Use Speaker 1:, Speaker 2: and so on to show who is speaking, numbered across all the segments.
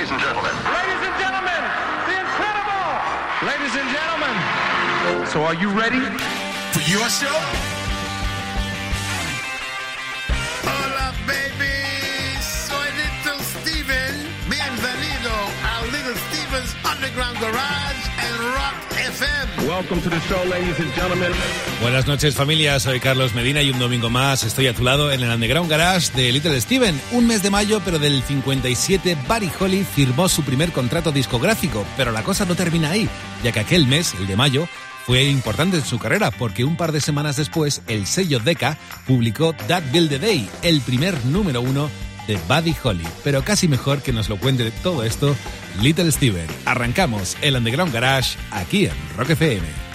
Speaker 1: Ladies and gentlemen.
Speaker 2: Ladies and gentlemen, the incredible. Ladies and gentlemen. So are you ready?
Speaker 3: For your show?
Speaker 4: Underground Garage and Rock FM.
Speaker 2: Welcome to the show, ladies and gentlemen.
Speaker 5: Buenas noches familia, soy Carlos Medina y un domingo más estoy a tu lado en el Underground Garage de Little Steven. Un mes de mayo, pero del 57, Buddy Holly firmó su primer contrato discográfico, pero la cosa no termina ahí, ya que aquel mes, el de mayo, fue importante en su carrera porque un par de semanas después el sello Decca publicó That Build the Day, el primer número uno de Buddy Holly. Pero casi mejor que nos lo cuente todo esto Little Steven. Arrancamos el Underground Garage aquí en Rock FM.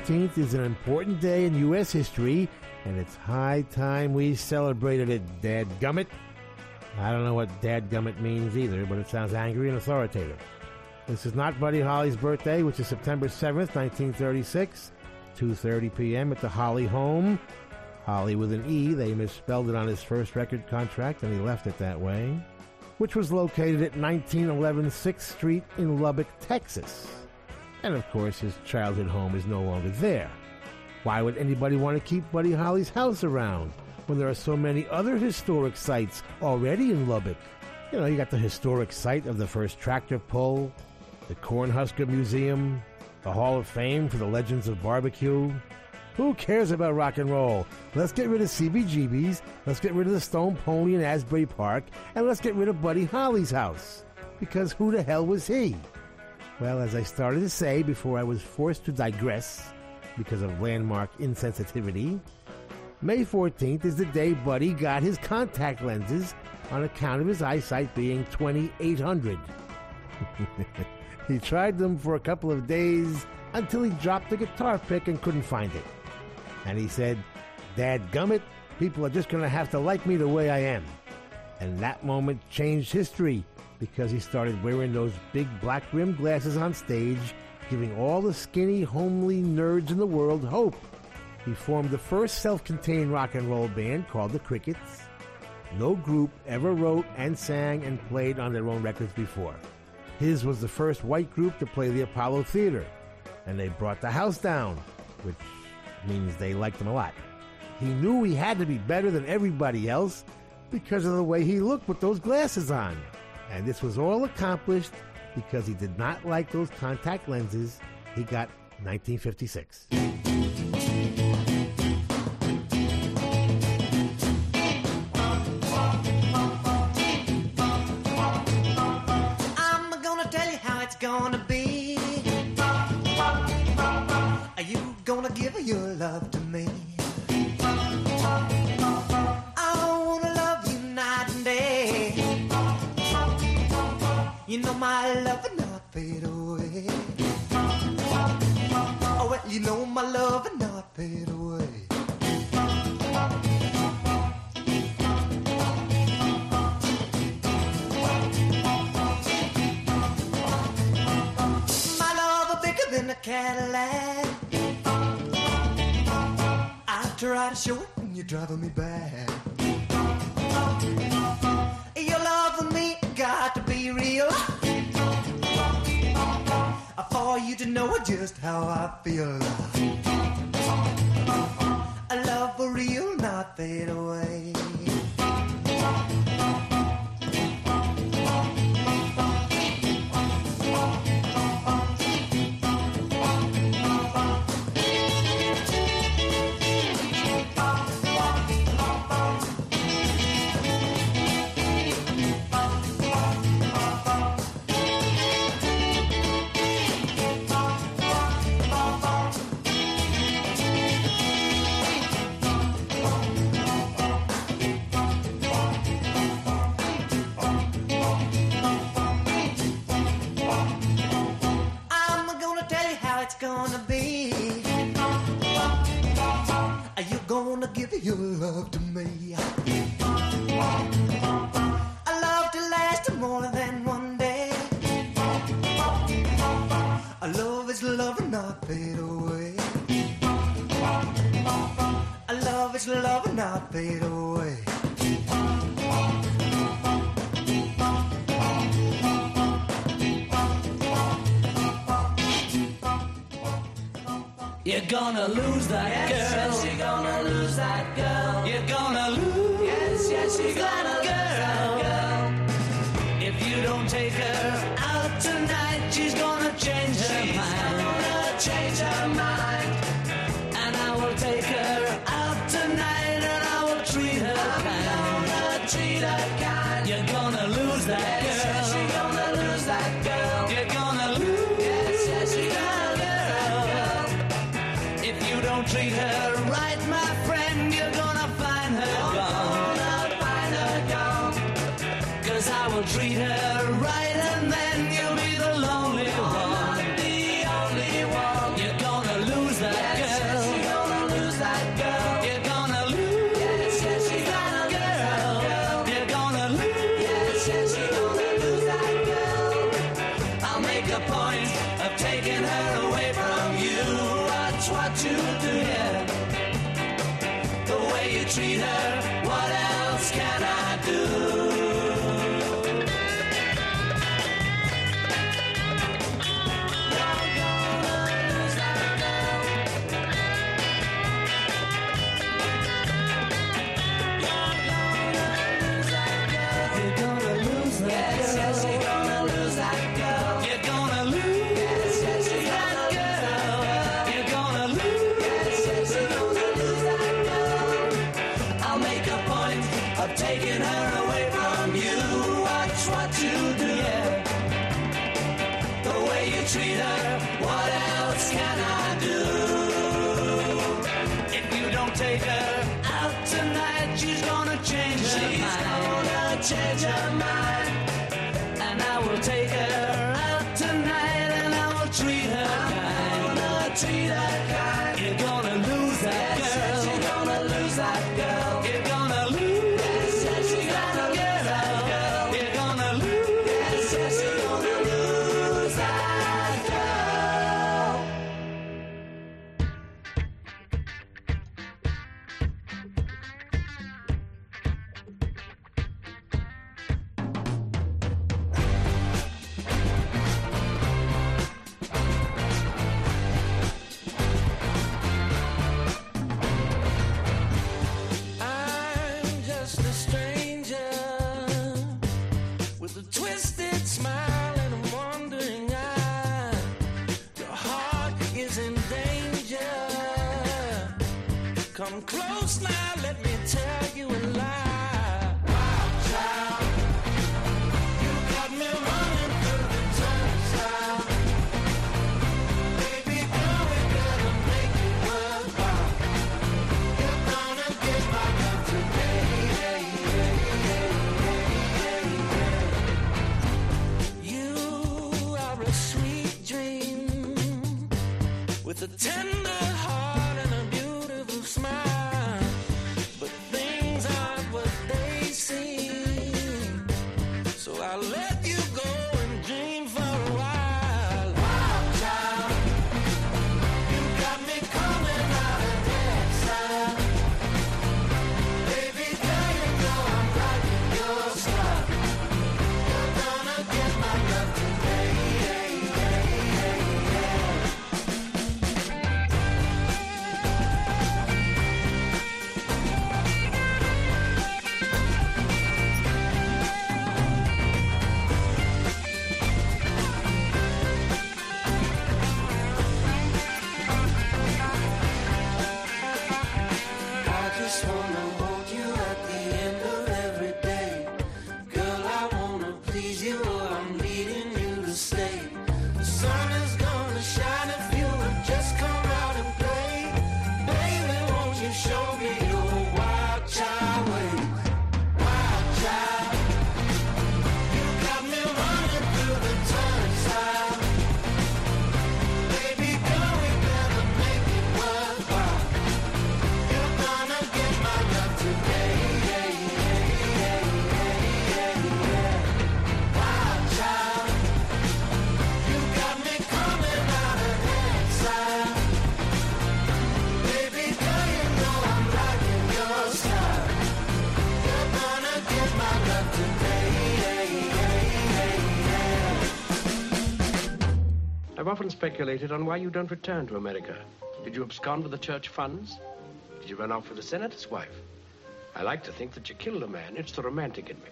Speaker 6: 14th is an important day in U.S. history, and it's high time we celebrated it, dadgummit. I don't know what dadgummit means either, but it sounds angry and authoritative. This is not Buddy Holly's birthday, which is September 7th, 1936, 2.30 p.m. at the Holly home. Holly with an E, they misspelled it on his first record contract, and he left it that way, which was located at 1911 6th Street in Lubbock, Texas. And of course, his childhood home is no longer there. Why would anybody want to keep Buddy Holly's house around? when there are so many other historic sites already in Lubbock? You know, you got the historic site of the first tractor pull, the Cornhusker Museum, the Hall of Fame for the Legends of Barbecue. Who cares about rock and roll? Let's get rid of CBGB's, let's get rid of the Stone Pony in Asbury Park, and let's get rid of Buddy Holly's house. Because who the hell was he? Well, as I started to say before I was forced to digress because of landmark insensitivity, May 14th is the day Buddy got his contact lenses on account of his eyesight being 2800. he tried them for a couple of days until he dropped the guitar pick and couldn't find it. And he said, Dad gummit, people are just going to have to like me the way I am. And that moment changed history because he started wearing those big black rimmed glasses on stage, giving all the skinny, homely nerds in the world hope. He formed the first self contained rock and roll band called the Crickets. No group ever wrote and sang and played on their own records before. His was the first white group to play the Apollo Theater, and they brought the house down, which means they liked him a lot. He knew he had to be better than everybody else because of the way he looked with those glasses on. And this was all accomplished because he did not like those contact lenses. He got 1956.
Speaker 7: I'm gonna tell you how it's gonna be. Are you gonna give your love to me? You know my love will not fade away. Oh, well, you know my love will not fade away. My love are bigger than a Cadillac. I try to show it when you're driving me back. Real. For you to know just how I feel. A love for real, not fade away. Your love to me? A love to last more than one day. A love is love and not fade away. A love is love and not fade away.
Speaker 8: Gonna lose that girl. Yes, you're gonna lose that girl. You're gonna lose. Yes, yes, you're gonna lose that girl. If you don't take her out tonight, she's gonna change her mind. She's Gonna change her mind. And I will take her out
Speaker 9: often speculated on why you don't return to America. Did you abscond with the church funds? Did you run off with the senator's wife? I like to think that you killed a man. It's the romantic in me.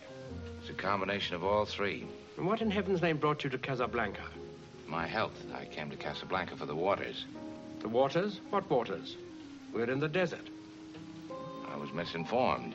Speaker 10: It's a combination of all three.
Speaker 9: And what in heaven's name brought you to Casablanca?
Speaker 10: My health. I came to Casablanca for the waters.
Speaker 9: The waters? What waters? We're in the desert.
Speaker 10: I was misinformed.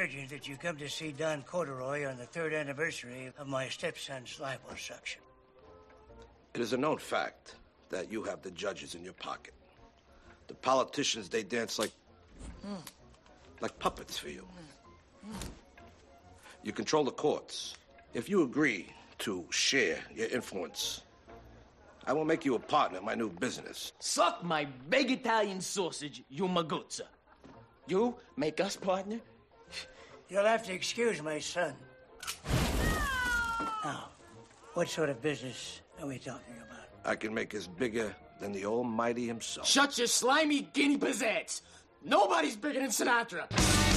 Speaker 11: what is so urgent that you come to see Don Corduroy on the third anniversary of my stepson's liposuction?
Speaker 12: It is a known fact that you have the judges in your pocket. The politicians, they dance like. like puppets for you. You control the courts. If you agree to share your influence, I will make you a partner in my new business.
Speaker 13: Suck my big Italian sausage, you maguzza. You make us partner?
Speaker 11: You'll have to excuse my son. Now, what sort of business are we talking about?
Speaker 12: I can make us bigger than the Almighty himself.
Speaker 13: Shut your slimy guinea pizzazz. Nobody's bigger than Sinatra.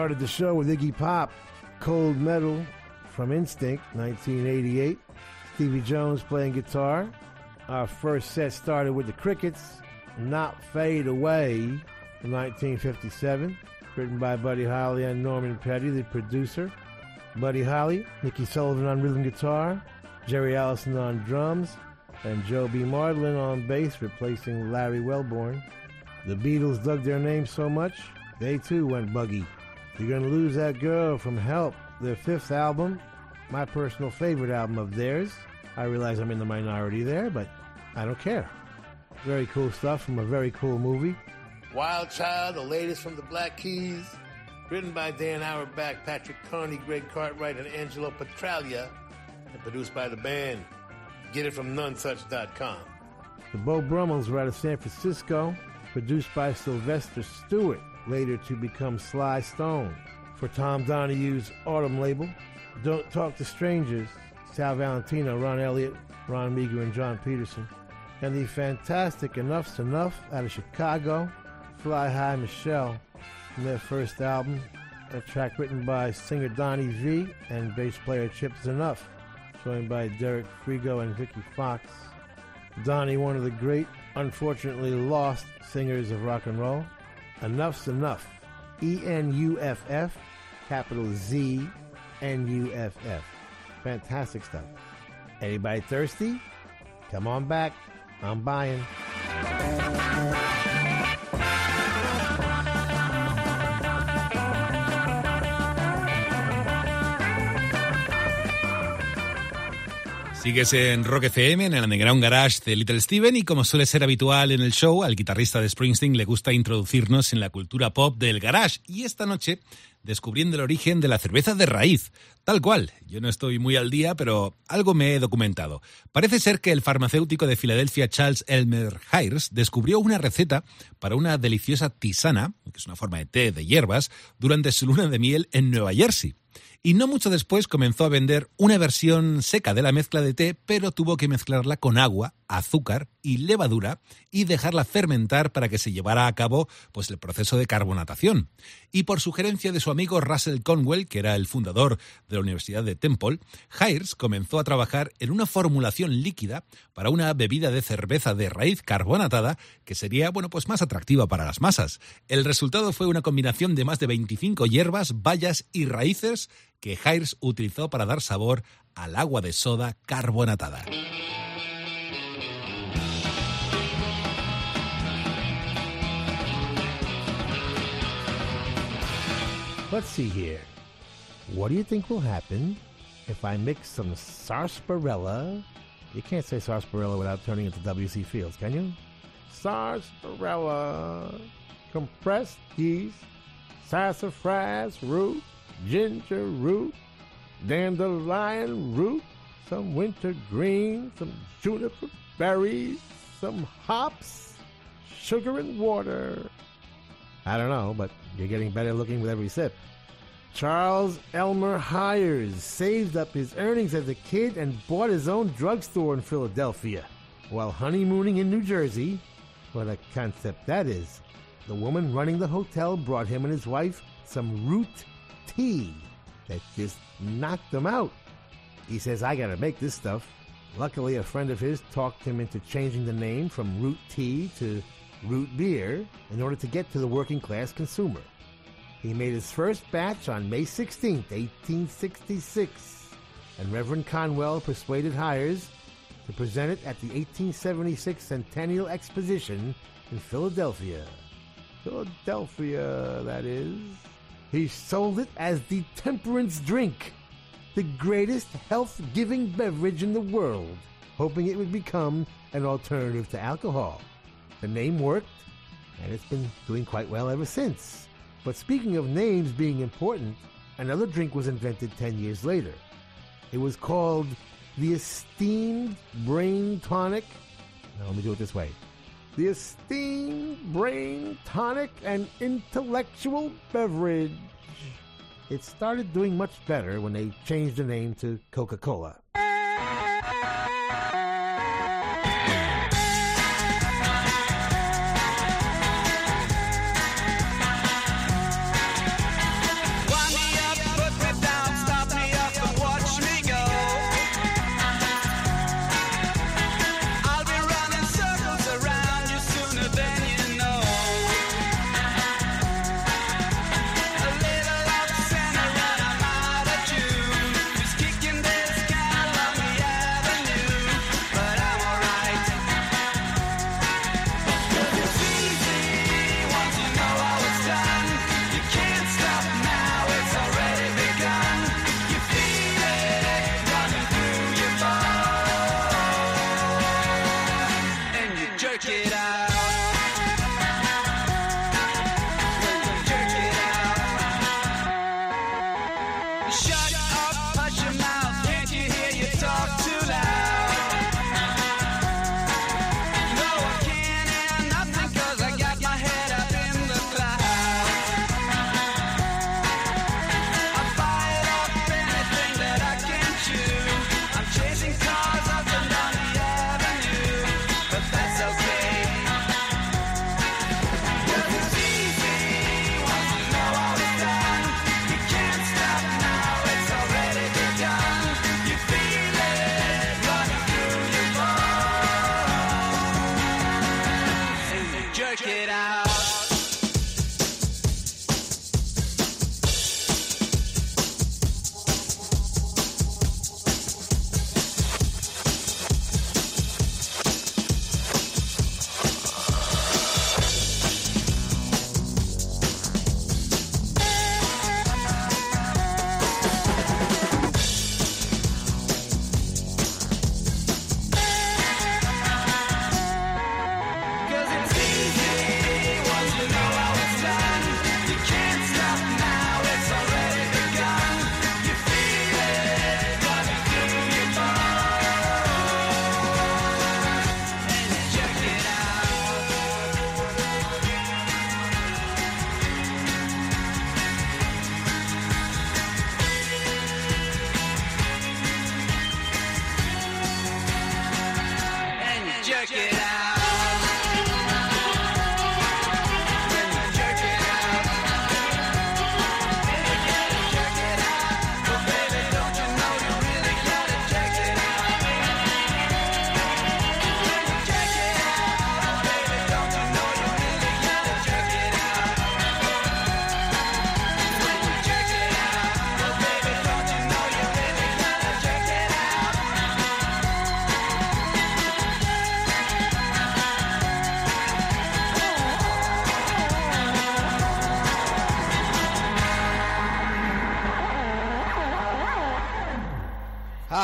Speaker 6: Started the show with Iggy Pop, Cold Metal from Instinct, 1988. Stevie Jones playing guitar. Our first set started with the Crickets, Not Fade Away from 1957, written by Buddy Holly and Norman Petty, the producer. Buddy Holly, Niki Sullivan on rhythm guitar, Jerry Allison on drums, and Joe B. Mauldin on bass, replacing Larry Welborn. The Beatles dug their name so much, they too went buggy. You're Gonna Lose That Girl from Help, their fifth album, my personal favorite album of theirs. I realize I'm in the minority there, but I don't care. Very cool stuff from a very cool movie.
Speaker 4: Wild Child, the latest from the Black Keys, written by Dan Auerbach, Patrick Carney, Greg Cartwright, and Angelo Petraglia, and produced by the band. Get it from nonesuch.com.
Speaker 6: The Beau Brummels were out of San Francisco, produced by Sylvester Stewart, later to become Sly Stone. For Tom Donahue's Autumn label, Don't Talk to Strangers, Sal Valentino, Ron Elliott, Ron Meagher, and John Peterson. And the fantastic Enuff Z'Nuff out of Chicago, Fly High Michelle, from their first album, a track written by singer Donnie Vie and bass player Chip Z'Nuff, joined by Derek Frigo and Vikki Foxx. Donnie, one of the great, unfortunately lost singers of rock and roll. Enuff Z'Nuff. E N U F F, capital Z N U F F. Fantastic stuff. Anybody thirsty? Come on back. I'm buying.
Speaker 14: Sigues en Rock FM, en el Underground Garage de Little Steven, y como suele ser habitual en el show, al guitarrista de Springsteen le gusta introducirnos en la cultura pop del garage. Y esta noche, descubriendo el origen de la cerveza de raíz. Tal cual, yo no estoy muy al día, pero algo me he documentado. Parece ser que el farmacéutico de Filadelfia Charles Elmer Hayes descubrió una receta para una deliciosa tisana, que es una forma de té de hierbas, durante su luna de miel en Nueva Jersey y no mucho después comenzó a vender una versión seca de la mezcla de té, pero tuvo que mezclarla con agua, azúcar y levadura y dejarla fermentar para que se llevara a cabo pues el proceso de carbonatación. Y por sugerencia de su amigo Russell Conwell, que era el fundador de la Universidad de Temple, Hayes comenzó a trabajar en una formulación líquida para una bebida de cerveza de raíz carbonatada que sería, bueno, pues más atractiva para las masas. El resultado fue una combinación de más de 25 hierbas, bayas y raíces que Hayes utilizó para dar sabor al agua de soda carbonatada.
Speaker 6: Let's see here. What do you think will happen if I mix some sarsaparilla? You can't say sarsaparilla without turning into W.C. Fields, can you? Sarsaparilla, compressed yeast, sassafras root, ginger root, dandelion root, some wintergreen, some juniper berries, some hops, sugar and water. I don't know, but you're getting better looking with every sip. Charles Elmer Hires saved up his earnings as a kid and bought his own drugstore in Philadelphia while honeymooning in New Jersey. What a concept that is. The woman running the hotel brought him and his wife some root tea that just knocked them out. He says, I gotta make this stuff. Luckily, a friend of his talked him into changing the name from root tea to root beer in order to get to the working class consumer. He made his first batch on May 16, 1866, and Reverend Conwell persuaded Hires to present it at the 1876 Centennial Exposition in Philadelphia. Philadelphia, that is. He sold it as the temperance drink, the greatest health giving beverage in the world, hoping it would become an alternative to alcohol. The name worked, and it's been doing quite well ever since. But speaking of names being important, another drink was invented 10 years later. It was called the Esteemed Brain Tonic. Now, let me do it this way the Esteemed Brain Tonic and Intellectual Beverage. It started doing much better when they changed the name to Coca Cola.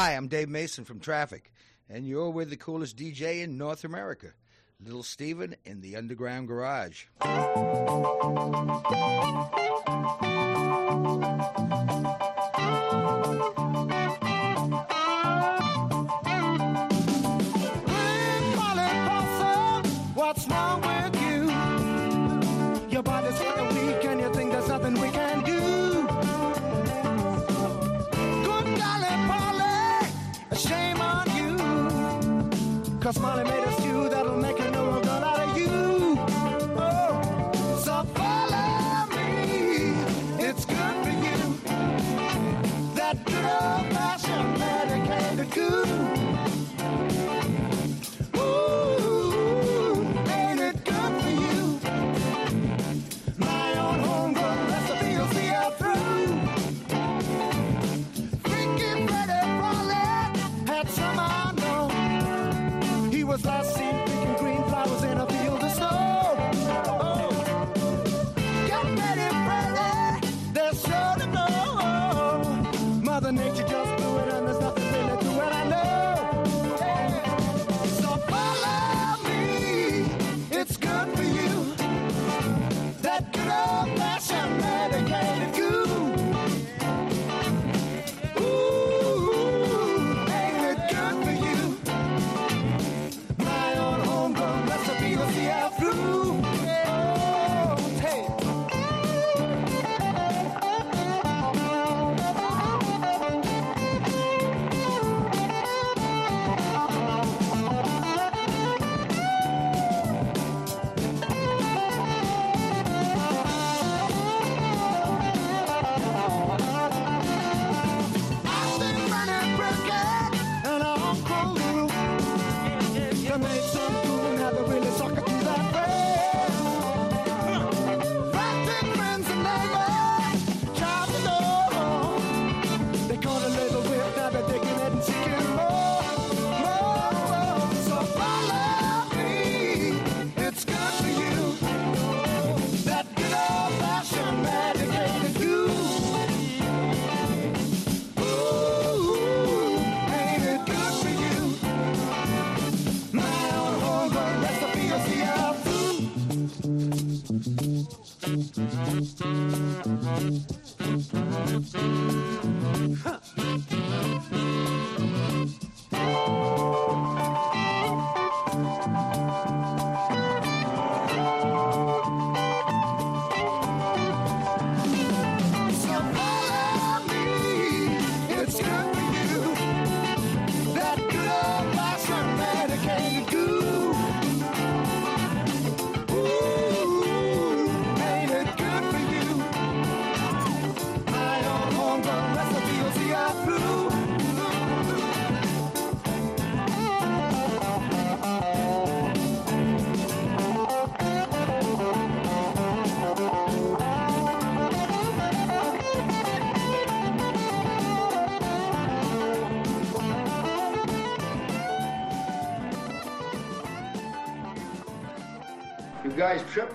Speaker 15: Hi, I'm Dave Mason from Traffic, and you're with the coolest DJ in North America, Little Steven in the Underground Garage.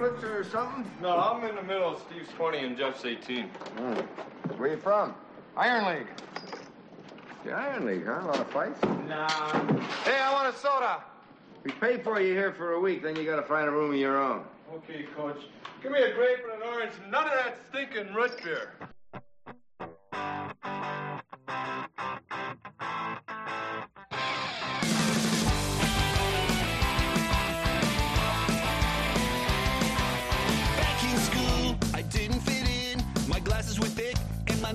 Speaker 16: or something?
Speaker 2: No, I'm in the middle. Steve's 20 and Jeff's 18. Mm.
Speaker 16: Where you from? Iron League. The Iron League, huh? A lot of fights?
Speaker 2: Nah. Hey, I want a soda.
Speaker 16: We pay for you here for a week, then you gotta find a room of your own.
Speaker 2: Okay, coach. Give me a grape and an orange, none of that stinking root beer.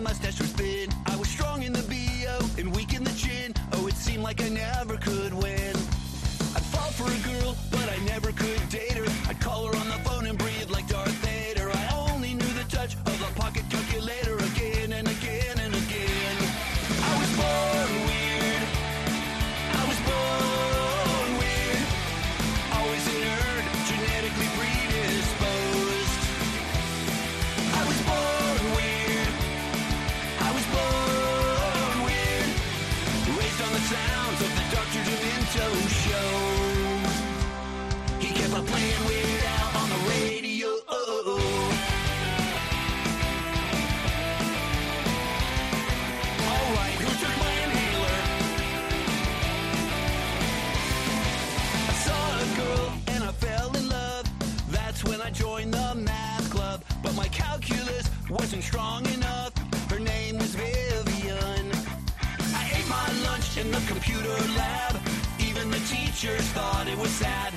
Speaker 5: my stash was thin. I was strong in the BO and weak in the chin. Oh, it seemed like I never could win. I'd fall for a girl, but I never could date. Wasn't strong enough. Her name was Vivian. I ate my lunch in the computer lab. Even the teachers thought it was sad.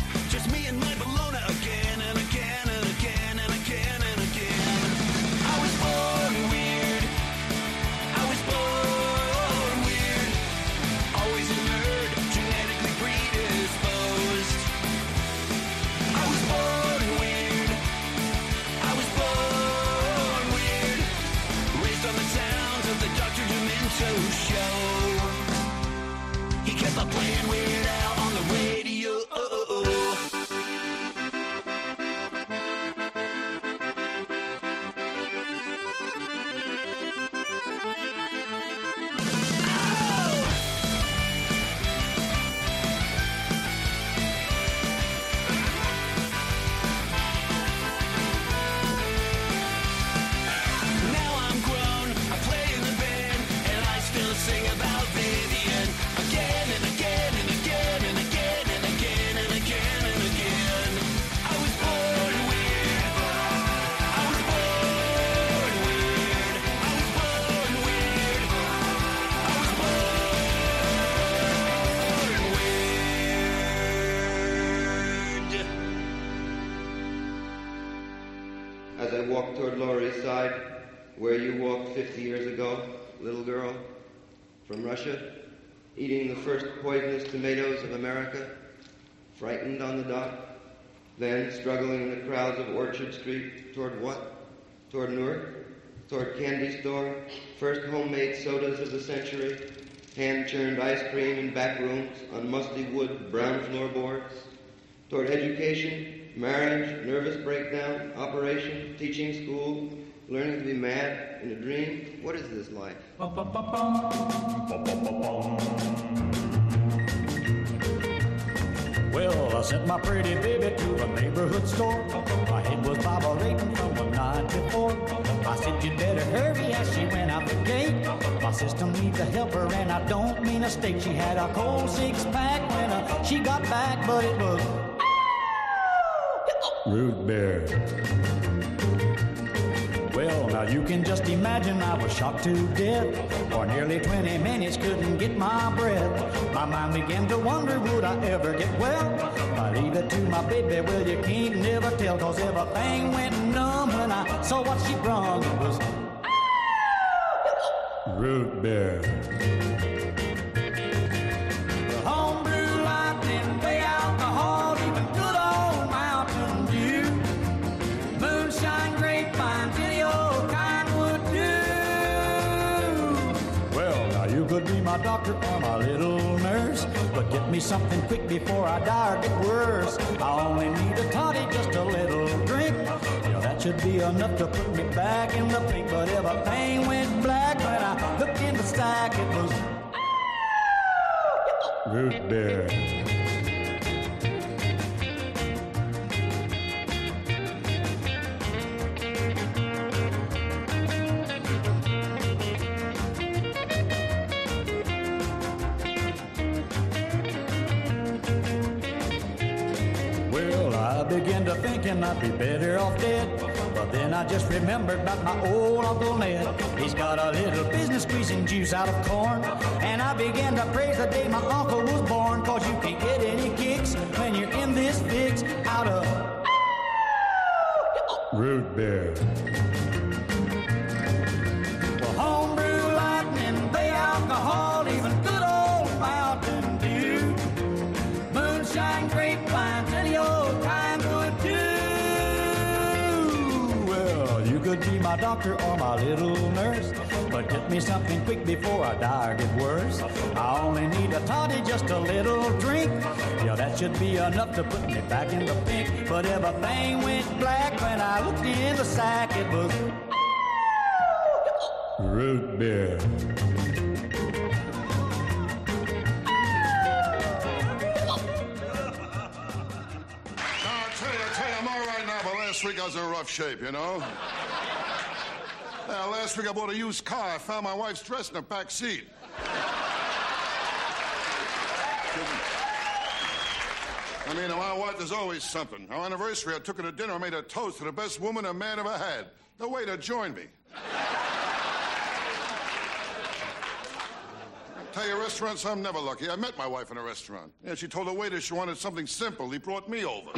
Speaker 17: Orchard Street toward what? Toward Newark? Toward candy store, first homemade sodas of the century, hand-churned ice cream in back rooms on musty wood brown floorboards, toward education, marriage, nervous breakdown, operation, teaching school, learning to be mad in a dream. What is this life?
Speaker 18: I sent my pretty baby to a neighborhood store. My head was vibrating from the night before. I said, you better hurry as she went out the gate. My system needs a helper, and I don't mean a steak. She had a cold six pack when uh, she got back, but it was root beer. Now you can just imagine I was shocked to death. For nearly 20 minutes, couldn't get my breath. My mind began to wonder, would I ever get well? I leave it to my baby, well, you can't never tell, cause everything went numb when I saw what she brung. It was root beer. Or my little nurse, but get me something quick before I die or get worse. I only need a toddy, just a little drink. Yeah, that should be enough to put me back in the pink. But everything went black when I looked in the stack. It was root beer. I'd be better off dead. But then I just remembered about my old Uncle Ned. He's got a little business squeezing juice out of corn. And I began to praise the day my uncle was born. Cause you can't get any kicks when you're in this fix out of root beer. Doctor or my little nurse. But get me something quick before I die or get worse. I only need a toddy, just a little drink. Yeah, that should be enough to put me back in the pink. But everything went black when I looked in the sack. It was root beer.
Speaker 13: Week I was in rough shape, you know? Yeah, last week I bought a used car. I found my wife's dress in the back seat. I mean, my wife, there's always something. Our anniversary, I took her to dinner. I made a toast to the best woman a man ever had. The waiter joined me. Tell you, restaurants, I'm never lucky. I met my wife in a restaurant. Yeah, she told the waiter she wanted something simple. He brought me over.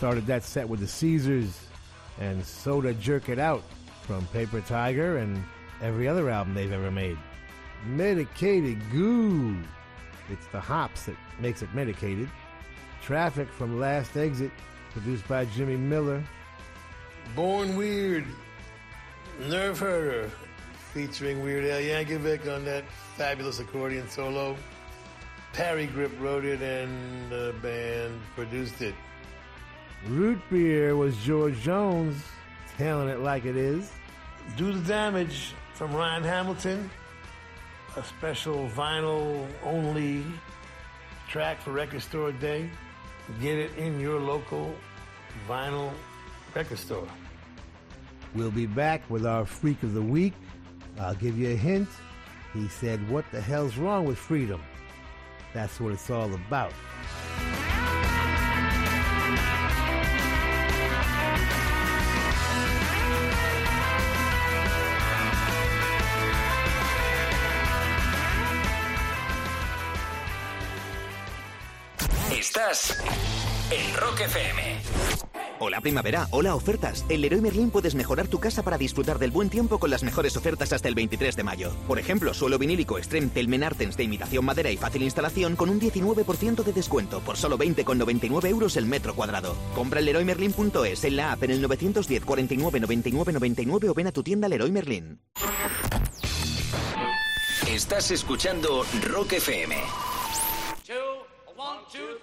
Speaker 6: Started that set with the Caesars and Soda Jerk It Out from Paper Tiger and every other album they've ever made. Medicated Goo. It's the hops that makes it medicated. Traffic from Last Exit, produced by Jimmy Miller.
Speaker 4: Born Weird, Nerf Herder, featuring Weird Al Yankovic on that fabulous accordion solo. Parry Gripp wrote it and the band produced it.
Speaker 6: Root Beer was George Jones, telling it like it is.
Speaker 4: Do the Damage from Ryan Hamilton, a special vinyl only track for Record Store Day. Get it in your local vinyl record store.
Speaker 6: We'll be back with our Freak of the Week. I'll give you a hint. He said, What the hell's wrong with freedom? That's what it's all about.
Speaker 19: Escuchas en Rock FM.
Speaker 20: Hola primavera, hola ofertas. En Leroy Merlin puedes mejorar tu casa para disfrutar del buen tiempo con las mejores ofertas hasta el 23 de mayo. Por ejemplo, suelo vinílico Extreme Telmen Artens de imitación madera y fácil instalación con un 19% de descuento por solo 20,99 euros el metro cuadrado. Compra en leroymerlin.es, en la app en el 910 49 99 99 o ven a tu tienda Leroy Merlin.
Speaker 19: Estás escuchando Rock FM.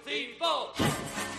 Speaker 8: Two,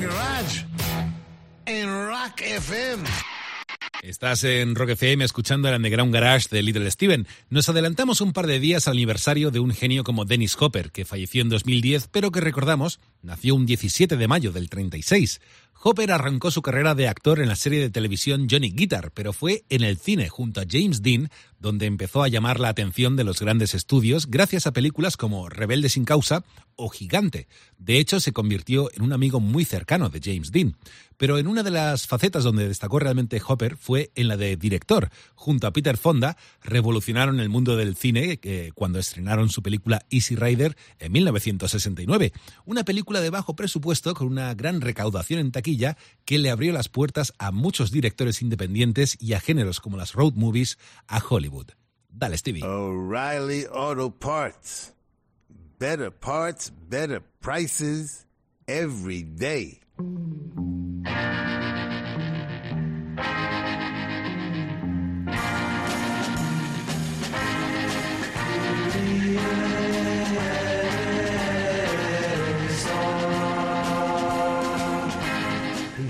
Speaker 4: Garage en Rock FM.
Speaker 14: Estás en Rock FM escuchando el Underground Garage de Little Steven. Nos adelantamos un par de días al aniversario de un genio como Dennis Hopper, que falleció en 2010, pero que recordamos, nació un 17 de mayo del 36. Hopper arrancó su carrera de actor en la serie de televisión Johnny Guitar, pero fue en el cine junto a James Dean donde empezó a llamar la atención de los grandes estudios gracias a películas como Rebelde sin causa o Gigante. De hecho, se convirtió en un amigo muy cercano de James Dean. Pero en una de las facetas donde destacó realmente Hopper fue en la de director. Junto a Peter Fonda, revolucionaron el mundo del cine eh, cuando estrenaron su película Easy Rider en 1969. Una película de bajo presupuesto con una gran recaudación en taquilla que le abrió las puertas a muchos directores independientes y a géneros como las road movies a Hollywood. Dale, Stevie.
Speaker 4: O'Reilly Auto Parts. Better parts, better prices every day.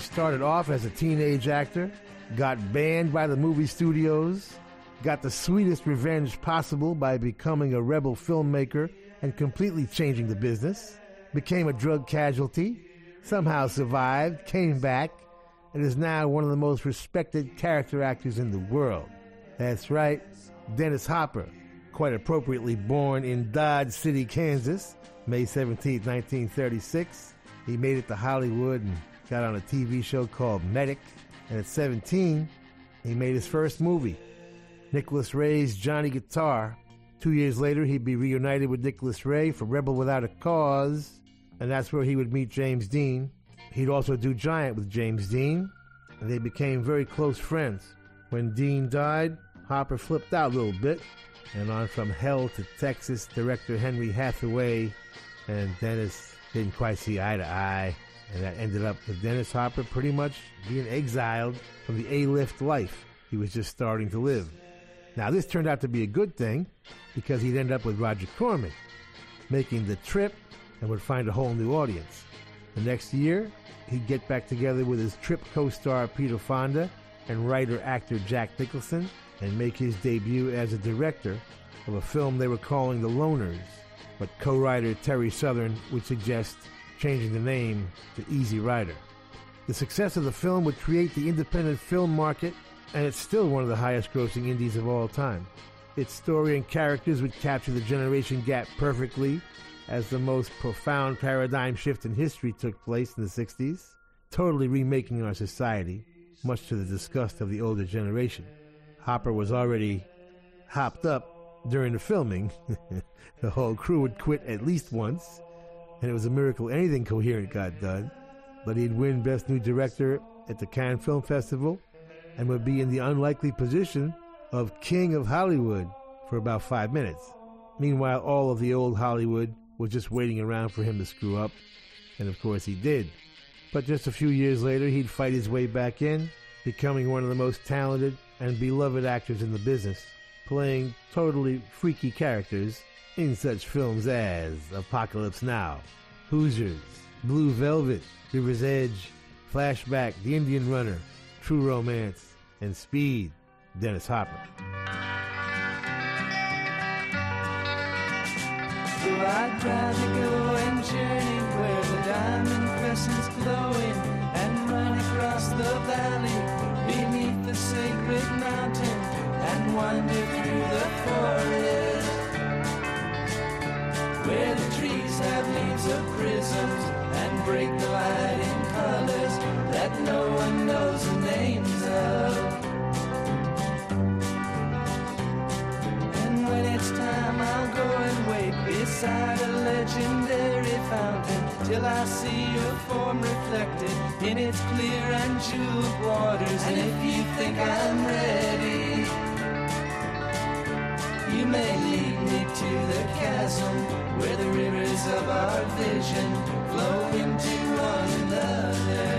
Speaker 6: Started off as a teenage actor, got banned by the movie studios, got the sweetest revenge possible by becoming a rebel filmmaker, and completely changing the business, became a drug casualty, somehow survived, came back, and is now one of the most respected character actors in the world. That's right, Dennis Hopper, quite appropriately born in Dodge City, Kansas, May 17, 1936. He made it to Hollywood and got on a TV show called Medic. And at 17, he made his first movie, Nicholas Ray's Johnny Guitar. Two years later, he'd be reunited with Nicholas Ray for Rebel Without a Cause, and that's where he would meet James Dean. He'd also do Giant with James Dean, and they became very close friends. When Dean died, Hopper flipped out a little bit, and on from Hell to Texas, director Henry Hathaway and Dennis didn't quite see eye to eye, and that ended up with Dennis Hopper pretty much being exiled from the A-lift life he was just starting to live. Now, this turned out to be a good thing because he'd end up with Roger Corman, making the trip and would find a whole new audience. The next year, he'd get back together with his trip co star Peter Fonda and writer actor Jack Nicholson and make his debut as a director of a film they were calling The Loners, but co writer Terry Southern would suggest changing the name to Easy Rider. The success of the film would create the independent film market, and it's still one of the highest grossing indies of all time. Its story and characters would capture the generation gap perfectly as the most profound paradigm shift in history took place in the 60s, totally remaking our society, much to the disgust of the older generation. Hopper was already hopped up during the filming. the whole crew would quit at least once, and it was a miracle anything coherent got done. But he'd win Best New Director at the Cannes Film Festival and would be in the unlikely position of King of Hollywood for about five minutes. Meanwhile, all of the old Hollywood was just waiting around for him to screw up, and of course he did. But just a few years later, he'd fight his way back in, becoming one of the most talented and beloved actors in the business, playing totally freaky characters in such films as Apocalypse Now, Hoosiers, Blue Velvet, River's Edge, Flashback, The Indian Runner, True Romance, and Speed, Dennis Hopper.
Speaker 8: I'd rather go and journey where the diamond crescent's glowing and run across the valley beneath the sacred mountain and wander through the forest break the light in colors that no one knows the names of. And when it's time, I'll go and wait beside a legendary fountain till I see your form reflected in its clear and jeweled waters. And if you think I'm ready, you may lead me to the chasm where the rivers of our vision flow into one another.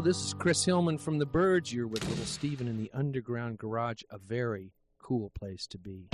Speaker 21: This is Chris Hillman from The Byrds. You're with Little Steven in the Underground Garage, a very cool place to be.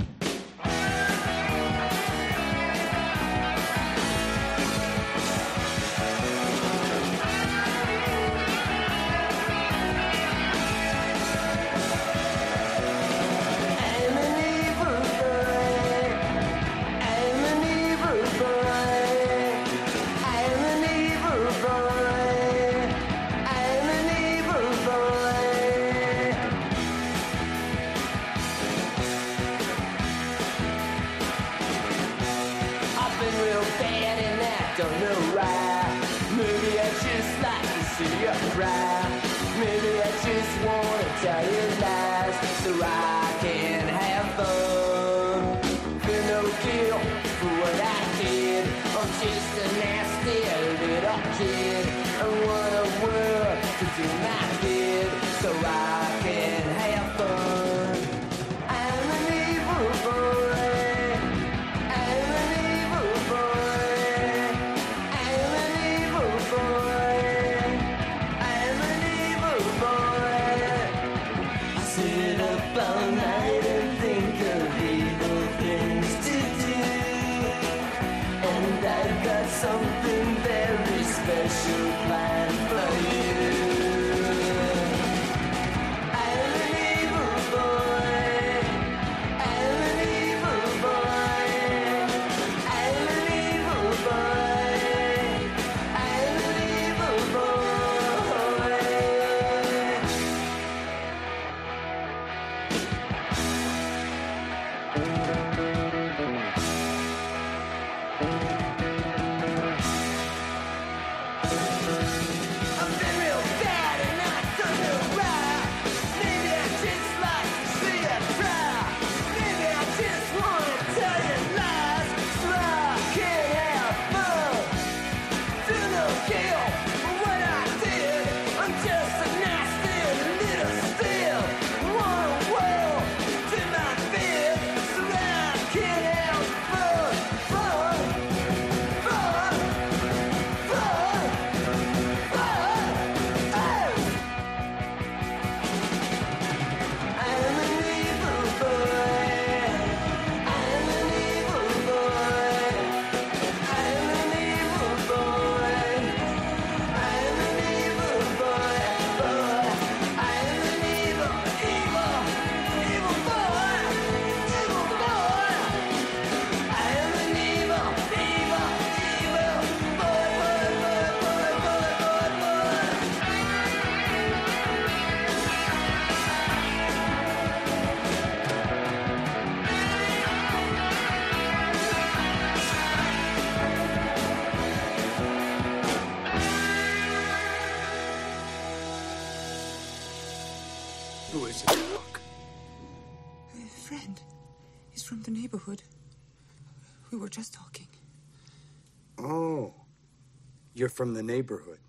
Speaker 8: You're from the neighborhood.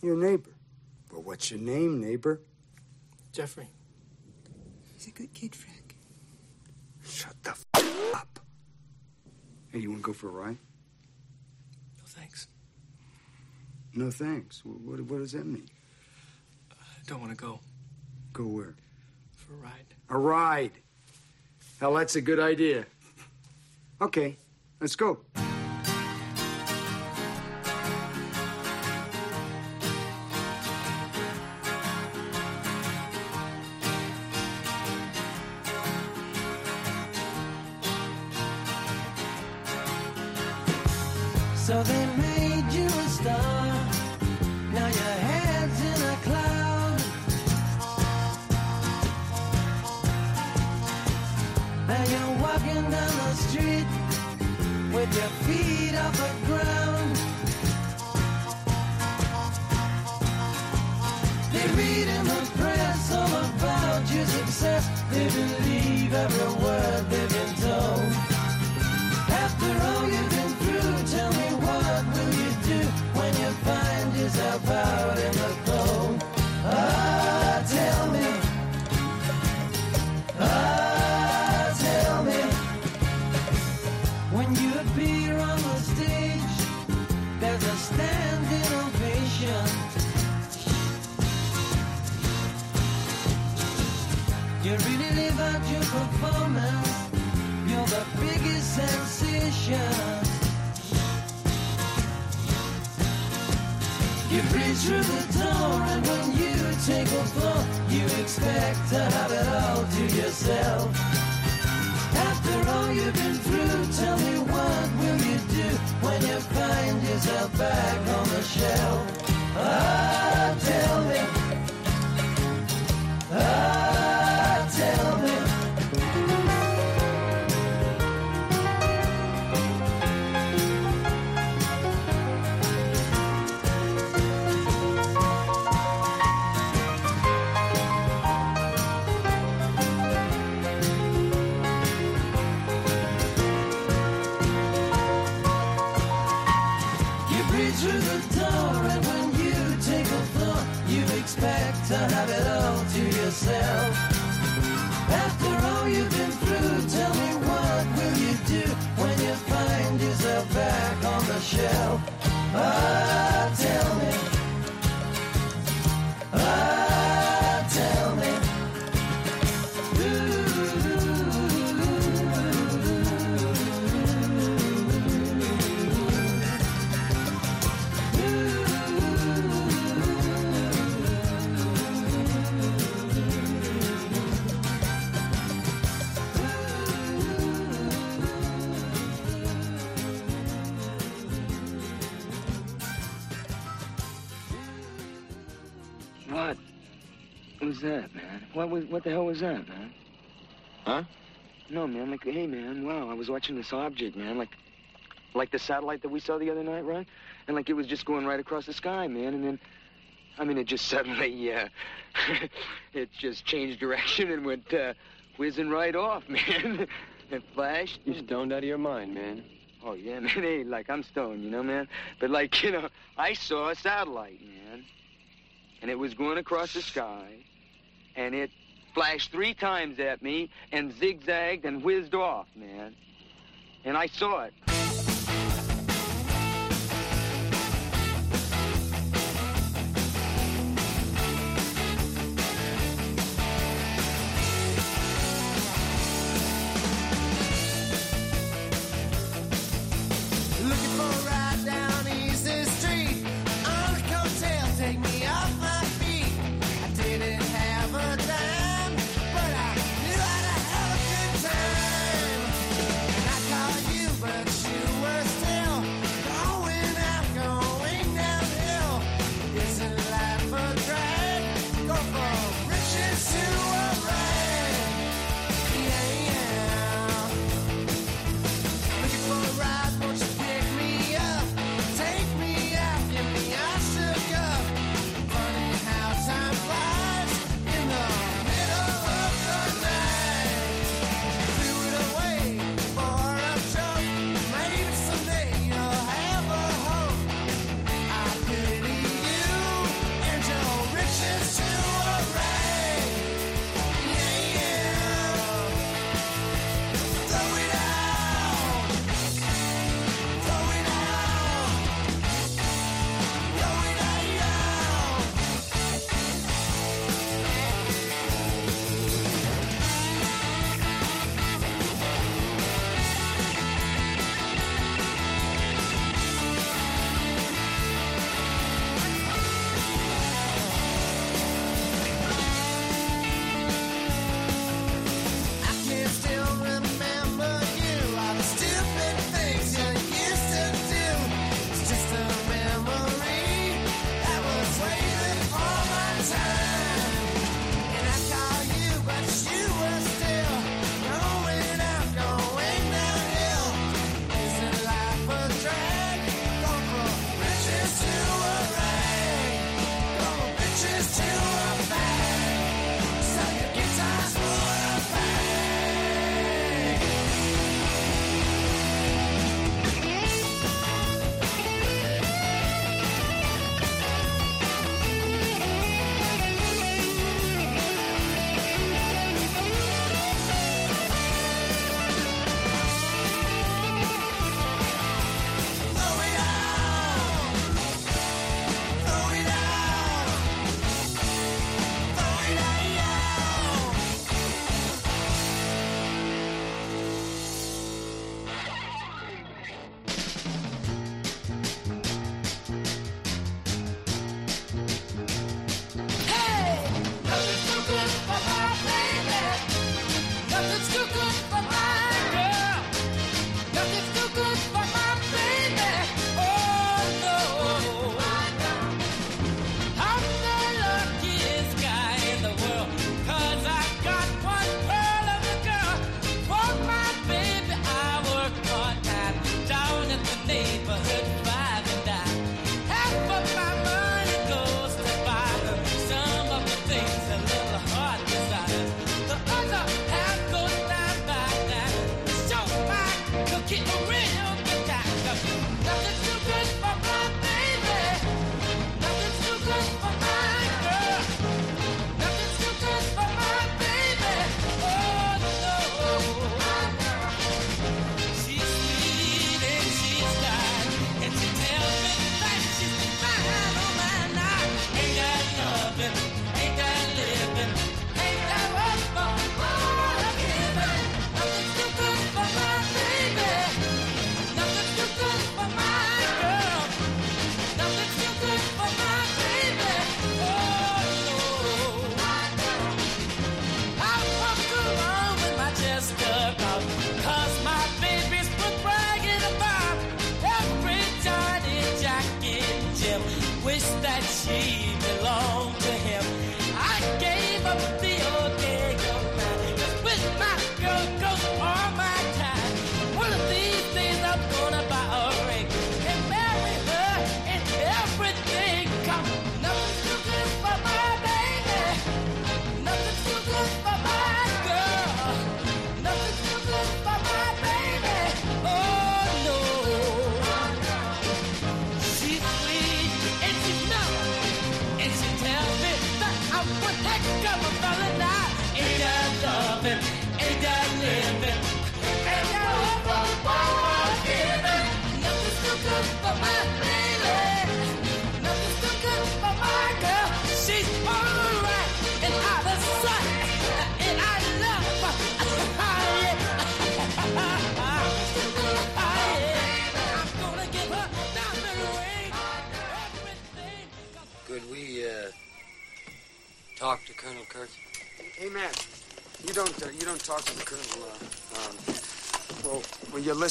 Speaker 8: Your neighbor. Well, what's your name, neighbor?
Speaker 22: Jeffrey.
Speaker 23: He's a good kid, Frank.
Speaker 8: Shut the f- up. Hey, you want to go for a ride?
Speaker 22: No, thanks.
Speaker 8: No, thanks. What, what, what does that mean?
Speaker 22: I don't want to go.
Speaker 8: Go where?
Speaker 22: For a ride.
Speaker 8: A ride. Hell, that's a good idea. Okay, let's go.
Speaker 24: Was? What the hell was that, man? Huh? No, man. Like, hey, man. Wow, I was watching this object, man. Like, like the satellite that we saw the other night, right? And like it was just going right across the sky, man. And then, I mean, it just suddenly, yeah, it just changed direction and went uh, whizzing right off, man. it flashed.
Speaker 25: You're stoned out of your mind, man.
Speaker 24: Oh yeah, man. Hey, like I'm stoned, you know, man. But like, you know, I saw a satellite, man, and it was going across the sky, and it flashed three times at me and zigzagged and whizzed off, man. And I saw it.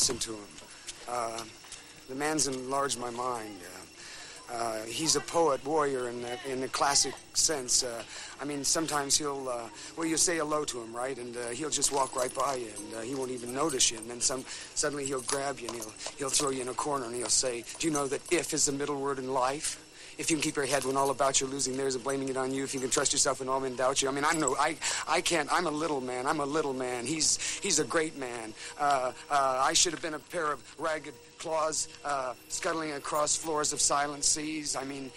Speaker 26: Listen to him. Uh, the man's enlarged my mind. Uh, uh, he's a poet, warrior in the, in the classic sense. Uh, I mean, sometimes he'll, uh, well, you say hello to him, right? And uh, he'll just walk right by you, and uh, he won't even notice you. And then some, suddenly he'll grab you, and he'll, he'll throw you in a corner, and he'll say, do you know that if is the middle word in life? If you can keep your head when all about you're losing theirs and blaming it on you, if you can trust yourself when all men doubt you. I mean, I know I, I can't. I'm a little man. I'm a little man. He's he's a great man. Uh, uh, I should have been a pair of ragged claws uh, scuttling across floors of silent seas. I mean.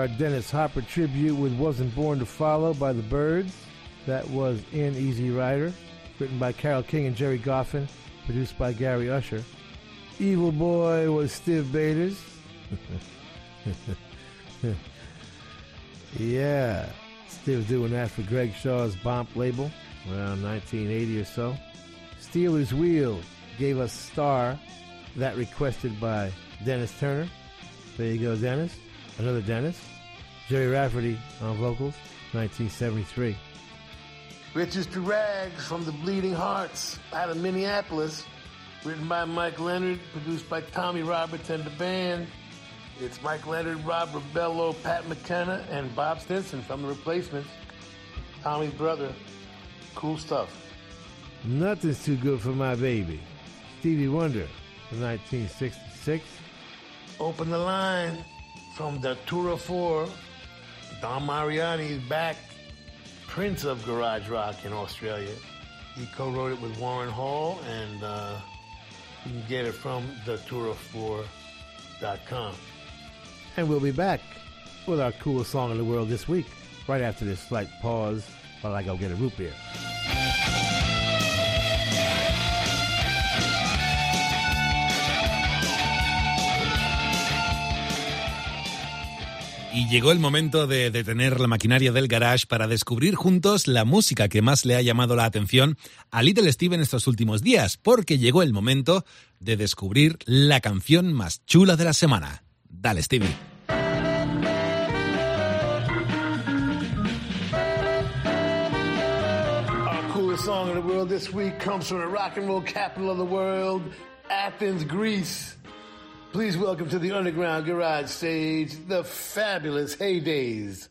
Speaker 6: Our Dennis Hopper tribute with Wasn't Born to Follow by the Byrds. That was In Easy Rider, written by Carole King and Gerry Goffin, produced by Gary Usher. Evil Boy was Stiv Bators. yeah, Stiv doing that for Greg Shaw's Bomp label around 1980 or so. Stealers Wheel gave us Star, that requested by Dennis Turner. There you go, Dennis. Another Dennis. Gerry Rafferty on vocals.
Speaker 27: 1973.
Speaker 6: Riches to Rags from the Bleeding Hearts out of Minneapolis. Written by Mike Leonard, produced by Tommy Roberts and the band. It's Mike Leonard, Rob Rebello, Pat McKenna, and Bob Stinson from the replacements. Tommy's brother. Cool stuff.
Speaker 27: Nothing's too good for my baby. Stevie Wonder from 1966.
Speaker 6: Open the line from the Tour of Four. Don Mariani is back. Prince of Garage Rock in Australia. He co-wrote it with Warren Hall, and uh, you can get it from thetourof4.com.
Speaker 27: And we'll be back with our coolest song in the world this week, right after this slight pause while I go get a root beer.
Speaker 14: Y llegó el momento de detener la maquinaria del garage para descubrir juntos la música que más le ha llamado la atención a Little Steven estos últimos días, porque llegó el momento de descubrir la canción más chula de la semana. Dale, Stevie.
Speaker 6: Song in the world this week comes from the rock and roll capital of the world, Athens, Greece. Please welcome to the Underground Garage stage the fabulous Heydays.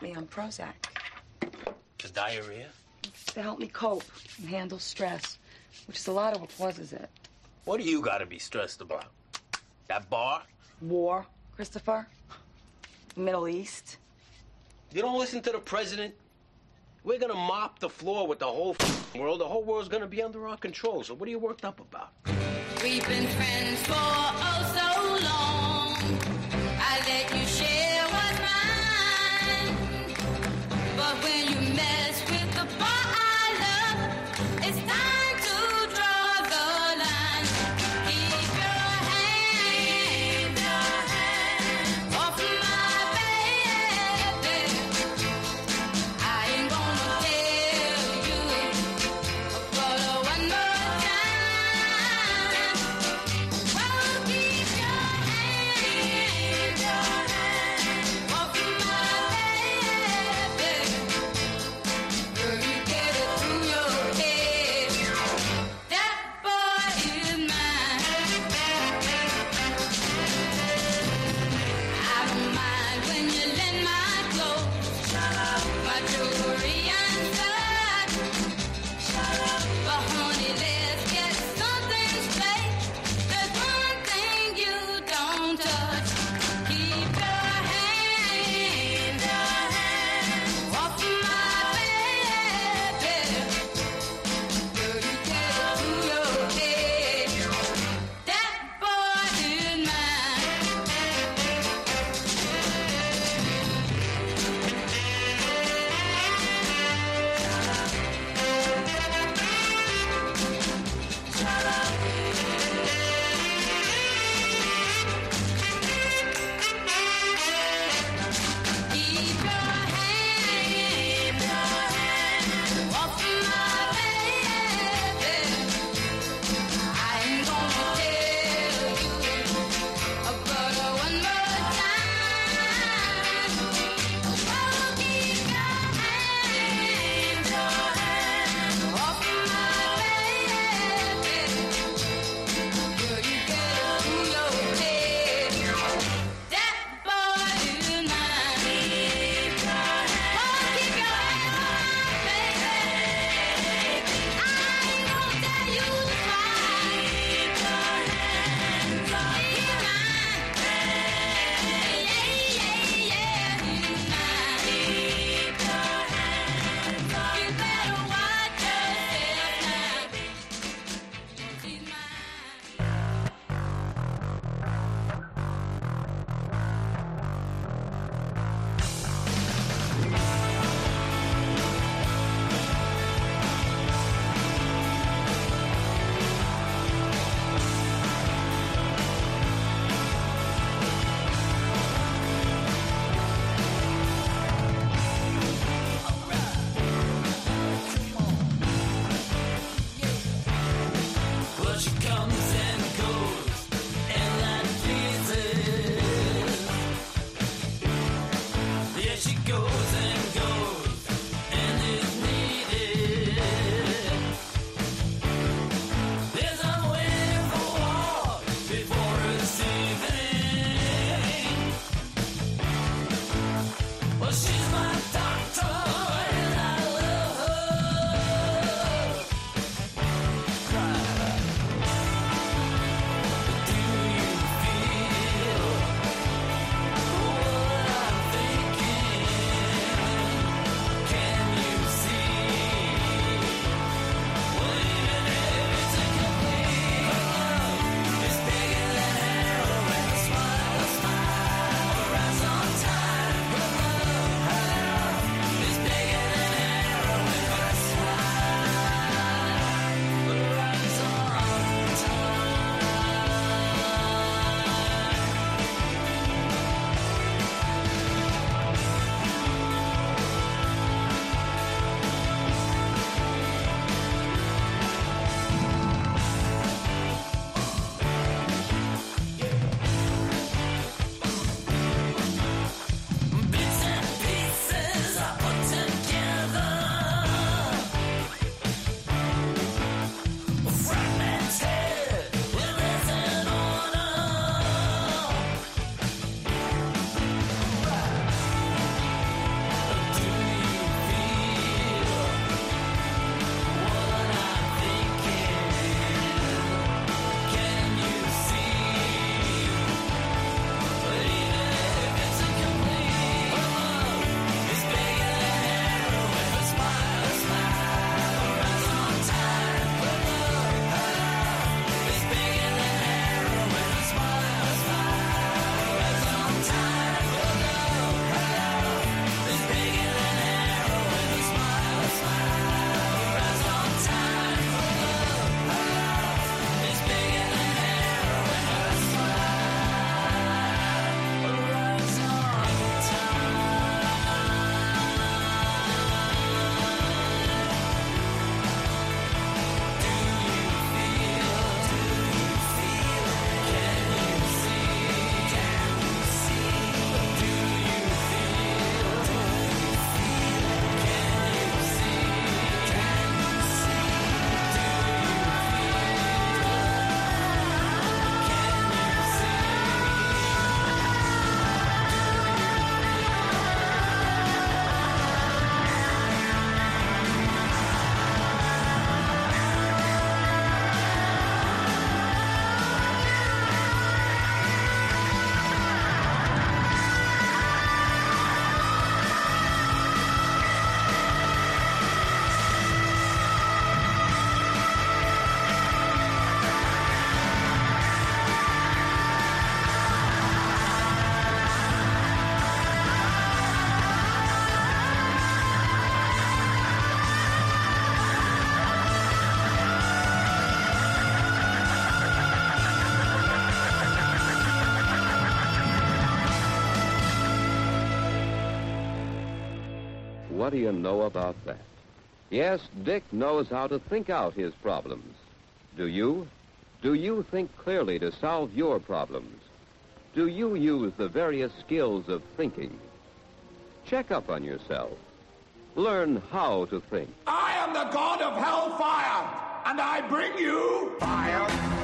Speaker 28: Put me on Prozac
Speaker 29: The diarrhea?
Speaker 28: to help me cope and handle stress, which is a lot of what causes it.
Speaker 29: What do you gotta be stressed about? That bar?
Speaker 28: War, Christopher. Middle East.
Speaker 29: You don't listen to the president? We're gonna mop the floor with the whole world. The whole world's gonna be under our control. So what are you worked up about?
Speaker 30: We've been friends for oh so long. You
Speaker 31: know about that? Yes, Dick knows how to think out his problems. Do you? Do you think clearly to solve your problems? Do you use the various skills of thinking? Check up on yourself. Learn how to think.
Speaker 1: I am the god of hellfire, and I bring you fire.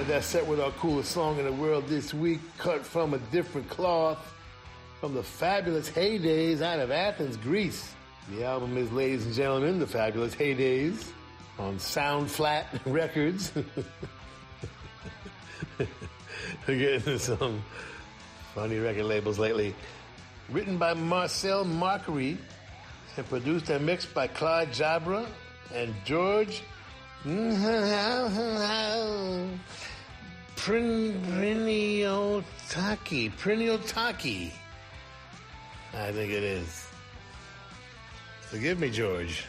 Speaker 3: Started that set with our coolest song in the world this week, cut from a different cloth, from the fabulous heydays out of Athens, Greece. The album is, ladies and gentlemen, the fabulous heydays on Sound Flat Records. We're getting some funny record labels lately. Written by Marcel Marquerie and produced and mixed by Clyde Jabra and George Priniotaki. Priniotaki. I think it is. Forgive me, George.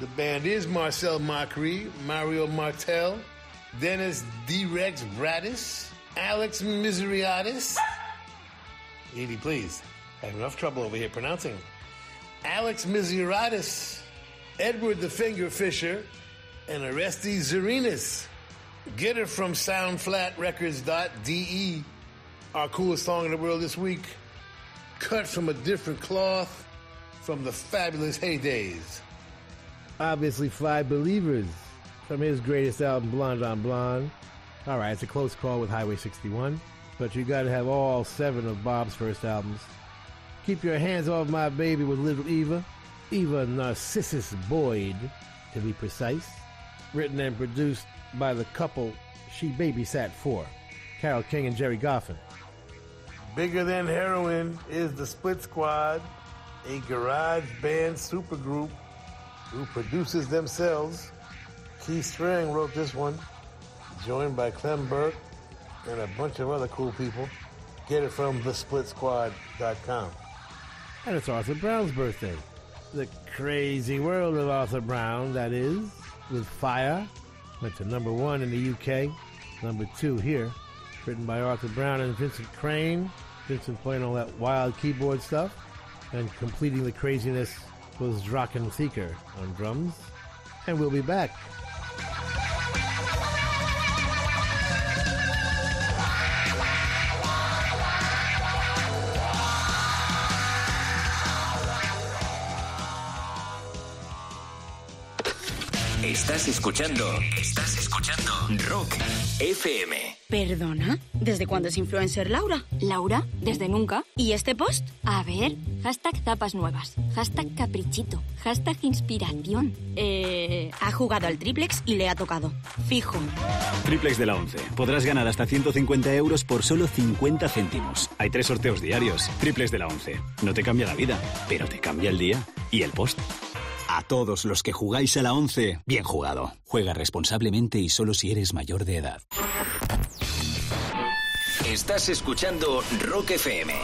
Speaker 3: The band is Marcel Macri, Mario Martel, Dennis D. Rex Bradis, Alex Miseriadis. Edie, please. I have enough trouble over here pronouncing. Alex Miseriadis, Edward the Finger Fisher, and Orestes Zarinas. Get it from soundflatrecords.de. Our coolest song in the world this week, cut from a different cloth from the fabulous heydays.
Speaker 6: Obviously, Five Believers from his greatest album, Blonde on Blonde. All right, it's a close call with Highway 61, but you got to have all seven of Bob's first albums. Keep Your Hands Off My Baby with Little Eva, Eva Narcissus Boyd, to be precise. Written and produced by the couple she babysat for, Carole King and Gerry Goffin.
Speaker 3: Bigger Than Heroin is the Split Squad, a garage band supergroup
Speaker 4: who produces themselves. Keith Streng wrote this one, joined by Clem Burke and a bunch of other cool people. Get it from thesplitsquad.com.
Speaker 6: And it's Arthur Brown's birthday. The crazy world of Arthur Brown, that is, with Fire. Went to number one in the UK, number two here. Written by Arthur Brown and Vincent Crane. Vincent playing all that wild keyboard stuff. And completing the craziness was Drachen Theaker on drums. And we'll be back.
Speaker 19: Estás escuchando. Estás escuchando Rock FM.
Speaker 32: ¿Perdona? ¿Desde cuándo es influencer Laura?
Speaker 33: Laura, desde nunca.
Speaker 32: ¿Y este post?
Speaker 33: A ver, hashtag zapas nuevas, hashtag caprichito, hashtag inspiración.
Speaker 32: Eh, ha jugado al triplex y le ha tocado. Fijo.
Speaker 34: Triplex de la 11. Podrás ganar hasta 150 euros por solo 50 céntimos. Hay tres sorteos diarios. Triplex de la 11. No te cambia la vida, pero te cambia el día y el post. A todos los que jugáis a la 11, bien jugado. Juega responsablemente y solo si eres mayor de edad.
Speaker 19: Estás escuchando Rock FM.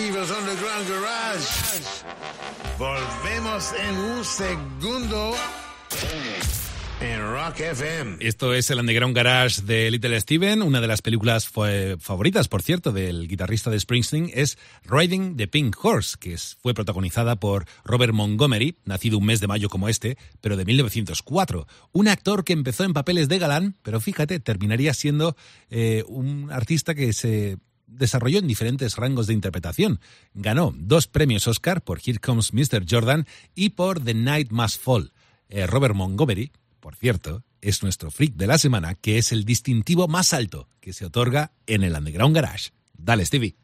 Speaker 4: Steven's Underground Garage. Volvemos en un segundo en Rock FM.
Speaker 14: Esto es el Underground Garage de Little Steven. Una de las películas favoritas, por cierto, del guitarrista de Springsteen es Riding the Pink Horse, que fue protagonizada por Robert Montgomery, nacido un mes de mayo como este, pero de 1904. Un actor que empezó en papeles de galán, pero fíjate, terminaría siendo eh, un artista que se desarrolló en diferentes rangos de interpretación. Ganó dos premios Oscar por Here Comes Mr. Jordan y por The Night Must Fall. Eh, Robert Montgomery, por cierto, es nuestro freak de la semana, que es el distintivo más alto que se otorga en el Underground Garage. Dale, Stevie.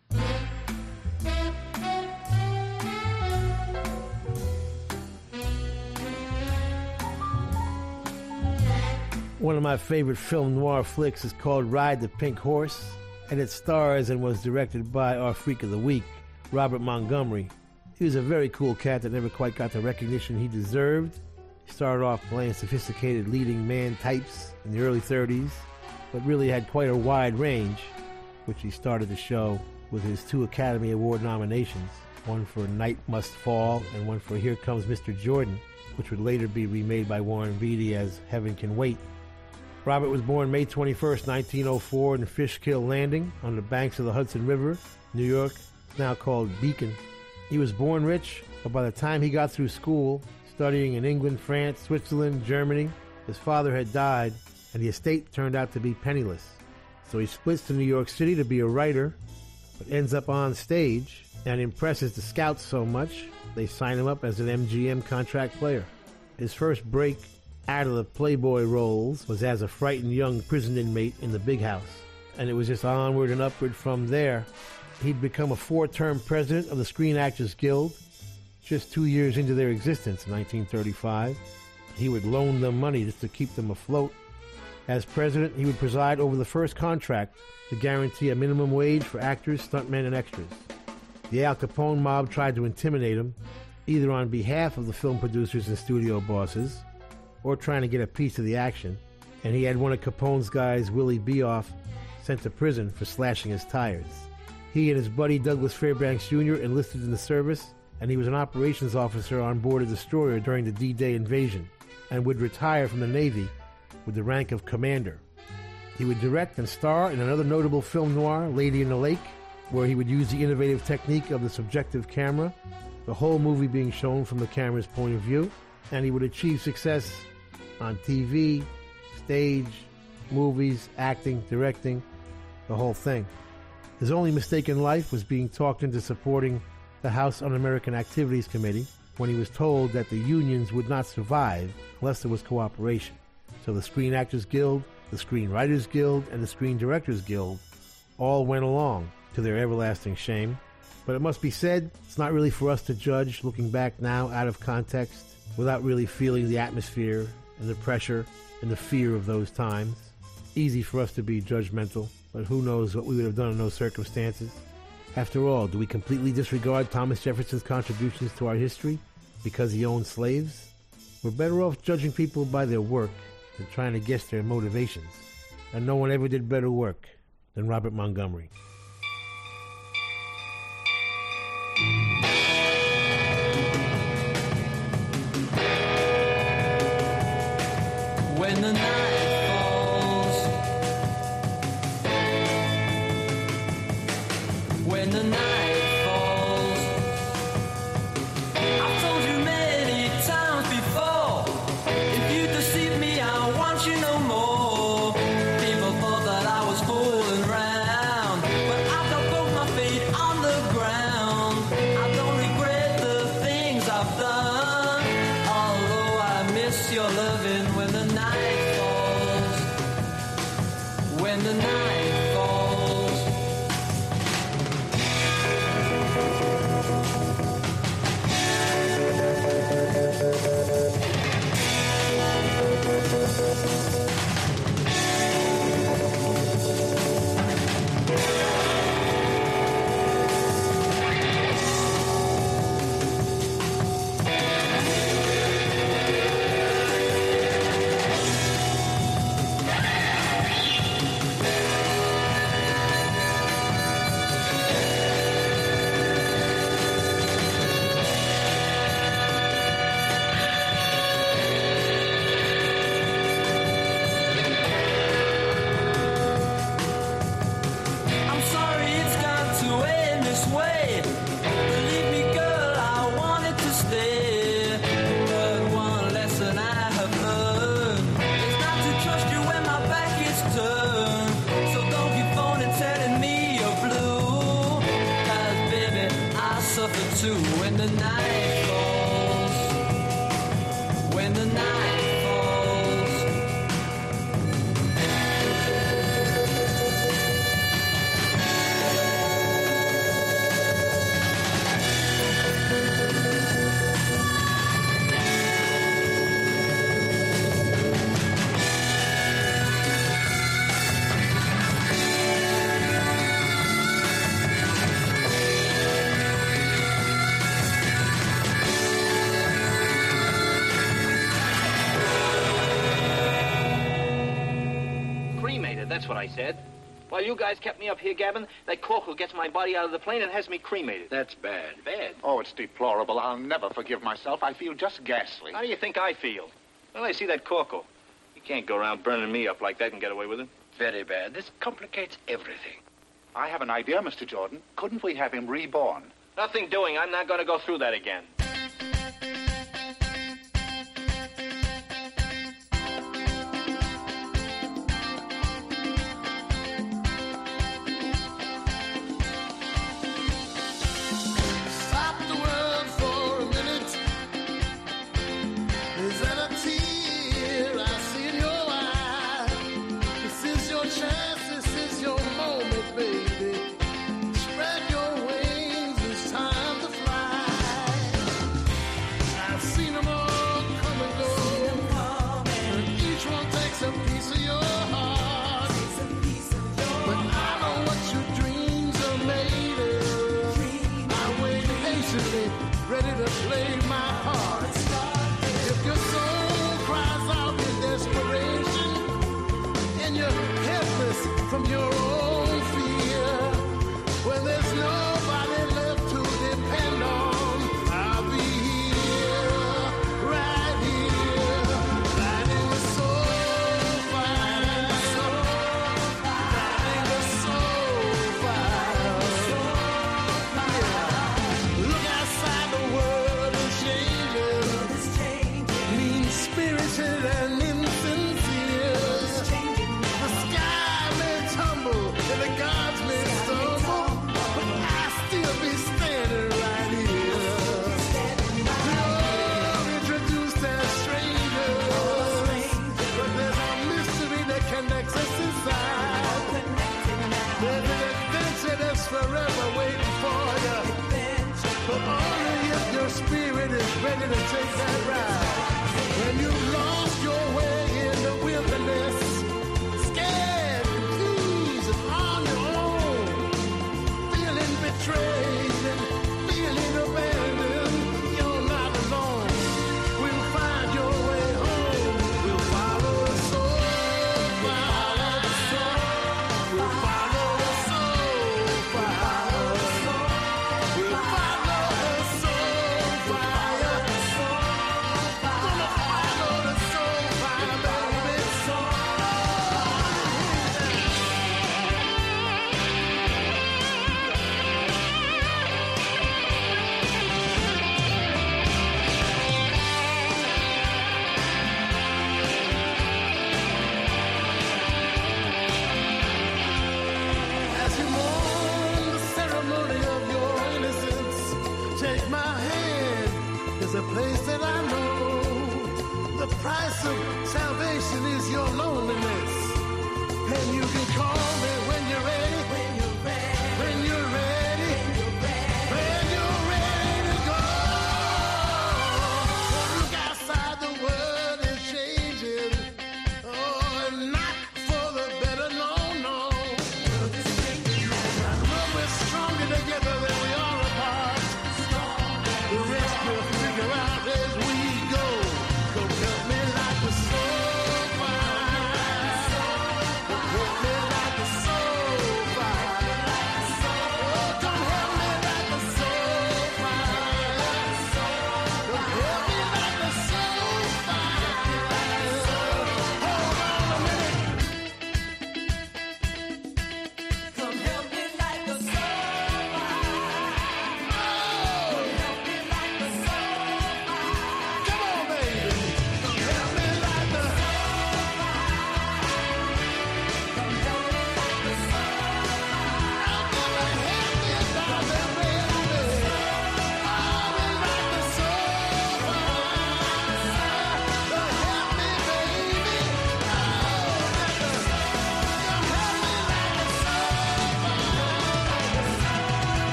Speaker 6: One of my favorite film noir flicks is called Ride the Pink Horse, and it stars and was directed by our Freak of the Week, Robert Montgomery. He was a very cool cat that never quite got the recognition he deserved. He started off playing sophisticated leading man types in the early 30s, but really had quite a wide range, which he started to show with his two Academy Award nominations one for Night Must Fall and one for Here Comes Mr. Jordan, which would later be remade by Warren Beatty as Heaven Can Wait. Robert was born May 21st, 1904, in Fishkill Landing on the banks of the Hudson River, New York, now called Beacon. He was born rich, but by the time he got through school, studying in England, France, Switzerland, Germany, his father had died, and the estate turned out to be penniless. So he splits to New York City to be a writer, but ends up on stage and impresses the scouts so much they sign him up as an MGM contract player. His first break out of the Playboy roles was as a frightened young prison inmate in the big house. And it was just onward and upward from there. He'd become a four term president of the Screen Actors Guild just two years into their existence in 1935. He would loan them money just to keep them afloat. As president, he would preside over the first contract to guarantee a minimum wage for actors, stuntmen, and extras. The Al Capone mob tried to intimidate him, either on behalf of the film producers and studio bosses, or trying to get a piece of the action, and he had one of Capone's guys, Willie Bioff, sent to prison for slashing his tires. He and his buddy Douglas Fairbanks Jr. enlisted in the service, and he was an operations officer on board a destroyer during the D Day invasion, and would retire from the Navy with the rank of commander. He would direct and star in another notable film noir, Lady in the Lake, where he would use the innovative technique of the subjective camera, the whole movie being shown from the camera's point of view, and he would achieve success on TV, stage, movies, acting, directing, the whole thing. His only mistake in life was being talked into supporting the House Un American Activities Committee when he was told that the unions would not survive unless there was cooperation. So the Screen Actors Guild, the Screen Writers Guild, and the Screen Directors Guild all went along to their everlasting shame. But it must be said, it's not really for us to judge looking back now out of context without really feeling the atmosphere and the pressure and the fear of those times. Easy for us to be judgmental, but who knows what we would have done in those circumstances. After all, do we completely disregard Thomas Jefferson's contributions to our history because he owned slaves? We're better off judging people by their work than trying to guess their motivations. And no one ever did better work than Robert Montgomery.
Speaker 8: me
Speaker 3: up here, Gavin, that corporal gets my body out of the plane and has me cremated.
Speaker 35: That's bad.
Speaker 3: Bad?
Speaker 36: Oh, it's deplorable. I'll never forgive myself. I feel just ghastly.
Speaker 3: How do you think I feel? Well, I see that corporal. He can't go around burning me up like that and get away with it.
Speaker 35: Very bad. This complicates everything.
Speaker 36: I have an idea, Mr. Jordan. Couldn't we have him reborn?
Speaker 3: Nothing doing. I'm not going to go through that again.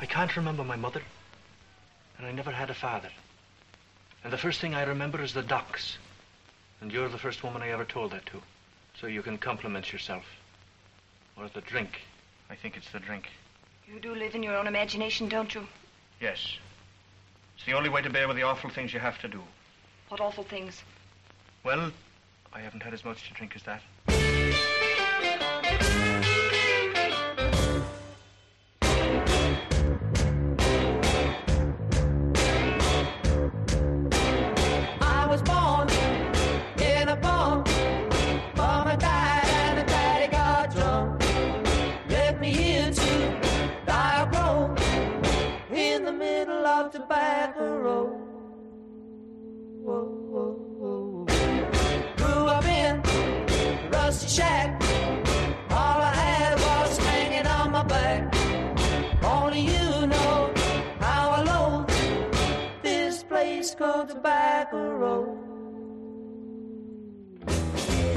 Speaker 8: I
Speaker 37: can't remember my mother, and I never had a father. And the first thing I remember is the docks. And you're the first woman I ever told that to. So you can compliment yourself. Or the drink. I think it's the drink.
Speaker 38: You do live in your own imagination, don't you?
Speaker 37: Yes. It's the only way to bear with the awful things you have to do.
Speaker 38: What awful things?
Speaker 37: Well, I haven't had as much to drink as that.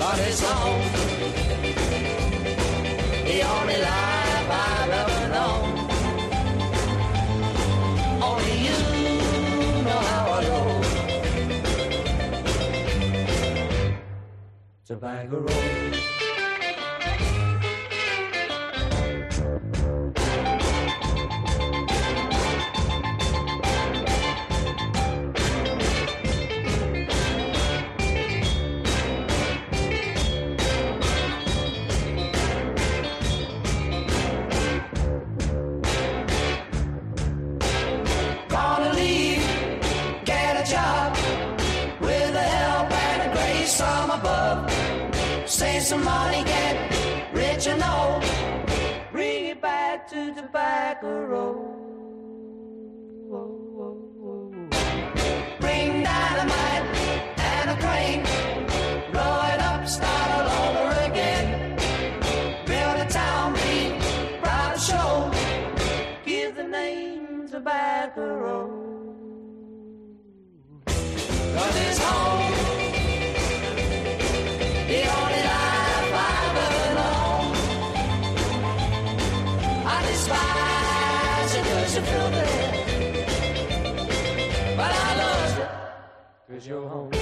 Speaker 8: but it's home. The only life I've ever known. Only you know how I go. Tobacco Road. some money, get rich and old. Bring it back to the back road. Bring dynamite and a crane. Blow it up, start all over again. Build a town, be proud to show. Give the name to back road. Cause it's home. your home.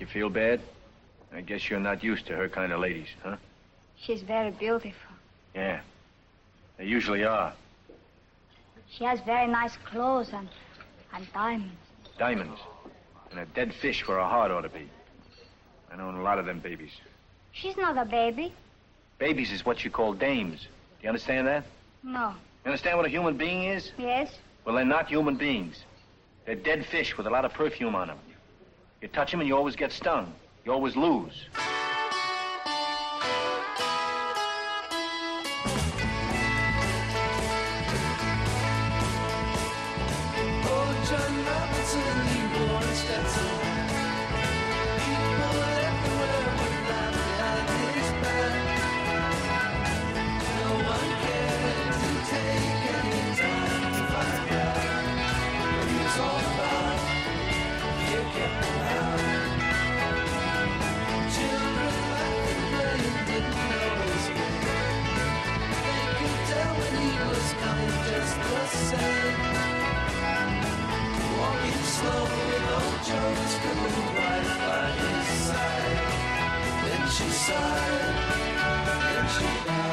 Speaker 8: You
Speaker 37: feel bad? I guess you're not used to her kind of ladies, huh?
Speaker 30: She's very beautiful.
Speaker 37: Yeah. They usually are.
Speaker 30: She has very nice clothes and, and diamonds.
Speaker 37: Diamonds? And a dead fish where a heart ought to be. I know a lot of them babies.
Speaker 30: She's not a baby.
Speaker 37: Babies is what you call dames. Do you understand that?
Speaker 30: No.
Speaker 37: You understand what a human being is?
Speaker 30: Yes.
Speaker 37: Well, they're not human beings. They're dead fish with a lot of perfume on them. You touch him and you always get stung. You always lose.
Speaker 13: Right by his side. Then she sighed, then she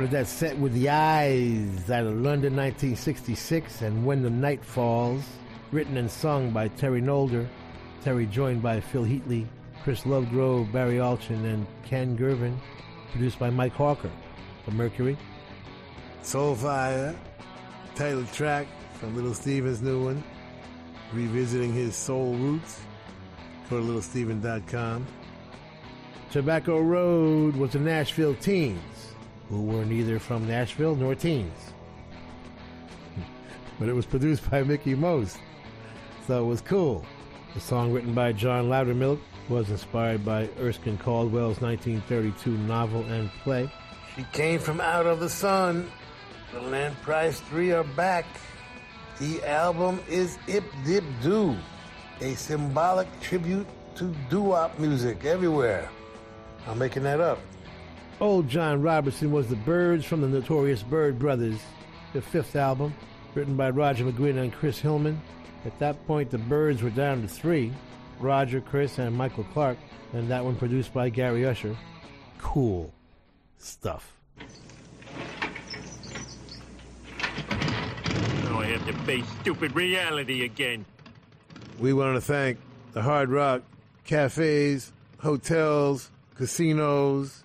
Speaker 39: started that set with The Eyes out of London 1966 and When the Night Falls, written and sung by Terry Nolder. Terry joined by Phil Heatley, Chris Lovegrove, Barry Alchin, and Ken Gervin. Produced by Mike Hawker for Mercury.
Speaker 6: Soulfire, title track from Little Steven's new one, revisiting his soul roots. Go to littlesteven.com.
Speaker 39: Tobacco Road was a Nashville Teens, who were neither from Nashville nor teens. But it was produced by Mickie Most, so it was cool. The song written by John Loudermilk was inspired by Erskine Caldwell's 1932 novel and play.
Speaker 6: She came from out of the sun. The Len Price 3 are back. The album is Ip Dip Do, a symbolic tribute to doo-wop music everywhere. I'm making that up.
Speaker 39: Old John Robertson was the Byrds from the Notorious Byrd Brothers, the fifth album, written by Roger McGuinn and Chris Hillman. At that point, the Byrds were down to three Roger, Chris, and Michael Clarke, and that one produced by Gary Usher. Cool stuff.
Speaker 40: Now I have to face stupid reality again.
Speaker 6: We want to thank the Hard Rock cafes, hotels, casinos,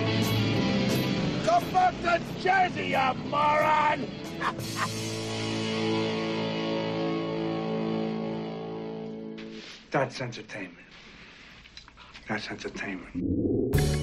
Speaker 8: Come back to Jersey, you moron!
Speaker 41: That's entertainment.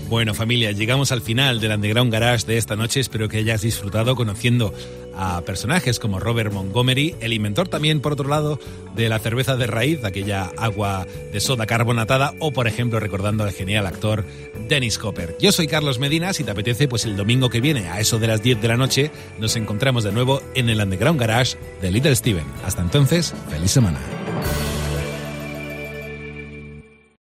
Speaker 14: Bueno, familia, llegamos al final del Underground Garage de esta noche. Espero que hayas disfrutado conociendo a personajes como Robert Montgomery, el inventor también, por otro lado, de la cerveza de raíz, aquella agua de soda carbonatada, o por ejemplo, recordando al genial actor Dennis Hopper. Yo soy Carlos Medina, si te apetece, pues el domingo que viene, a eso de las 10 de la noche, nos encontramos de nuevo en el Underground Garage de Little Steven. Hasta entonces, feliz semana.